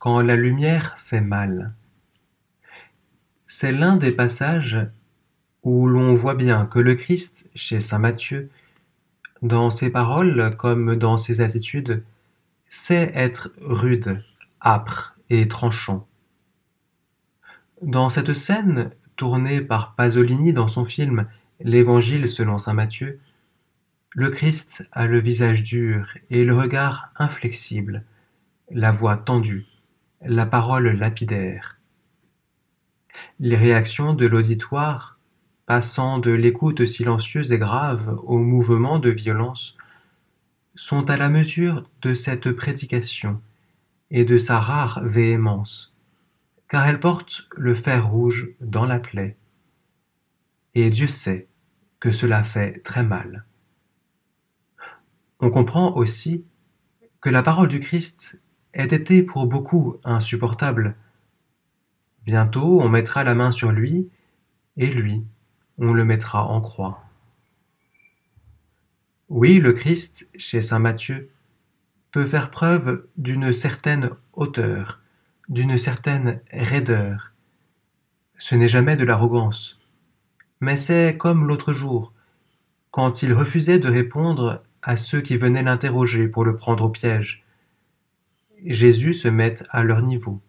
quand la lumière fait mal. C'est l'un des passages où l'on voit bien que le Christ, chez Saint Matthieu, dans ses paroles comme dans ses attitudes, sait être rude, âpre et tranchant. Dans cette scène, tournée par Pasolini dans son film L'Évangile selon saint Matthieu, le Christ a le visage dur et le regard inflexible, la voix tendue, la parole lapidaire. Les réactions de l'auditoire, passant de l'écoute silencieuse et grave au mouvement de violence, sont à la mesure de cette prédication et de sa rare véhémence, car elle porte le fer rouge dans la plaie. Et Dieu sait que cela fait très mal. On comprend aussi que la parole du Christ ait été pour beaucoup insupportable. Bientôt on mettra la main sur lui, et lui, on le mettra en croix. Oui, le Christ, chez Saint Matthieu, peut faire preuve d'une certaine hauteur, d'une certaine raideur. Ce n'est jamais de l'arrogance, mais c'est comme l'autre jour, quand il refusait de répondre à ceux qui venaient l'interroger pour le prendre au piège. Jésus se met à leur niveau.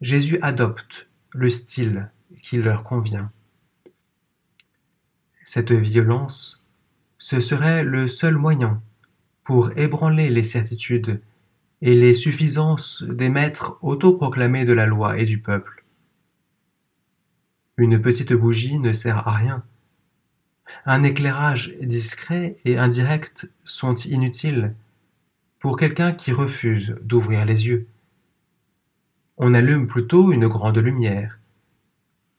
Jésus adopte le style qui leur convient. Cette violence, ce serait le seul moyen pour ébranler les certitudes et les suffisances des maîtres autoproclamés de la loi et du peuple. Une petite bougie ne sert à rien. Un éclairage discret et indirect sont inutiles pour quelqu'un qui refuse d'ouvrir les yeux. On allume plutôt une grande lumière,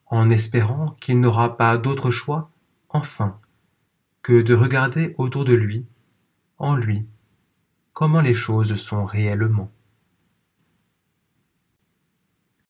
en espérant qu'il n'aura pas d'autre choix, enfin, que de regarder autour de lui, en lui, comment les choses sont réellement.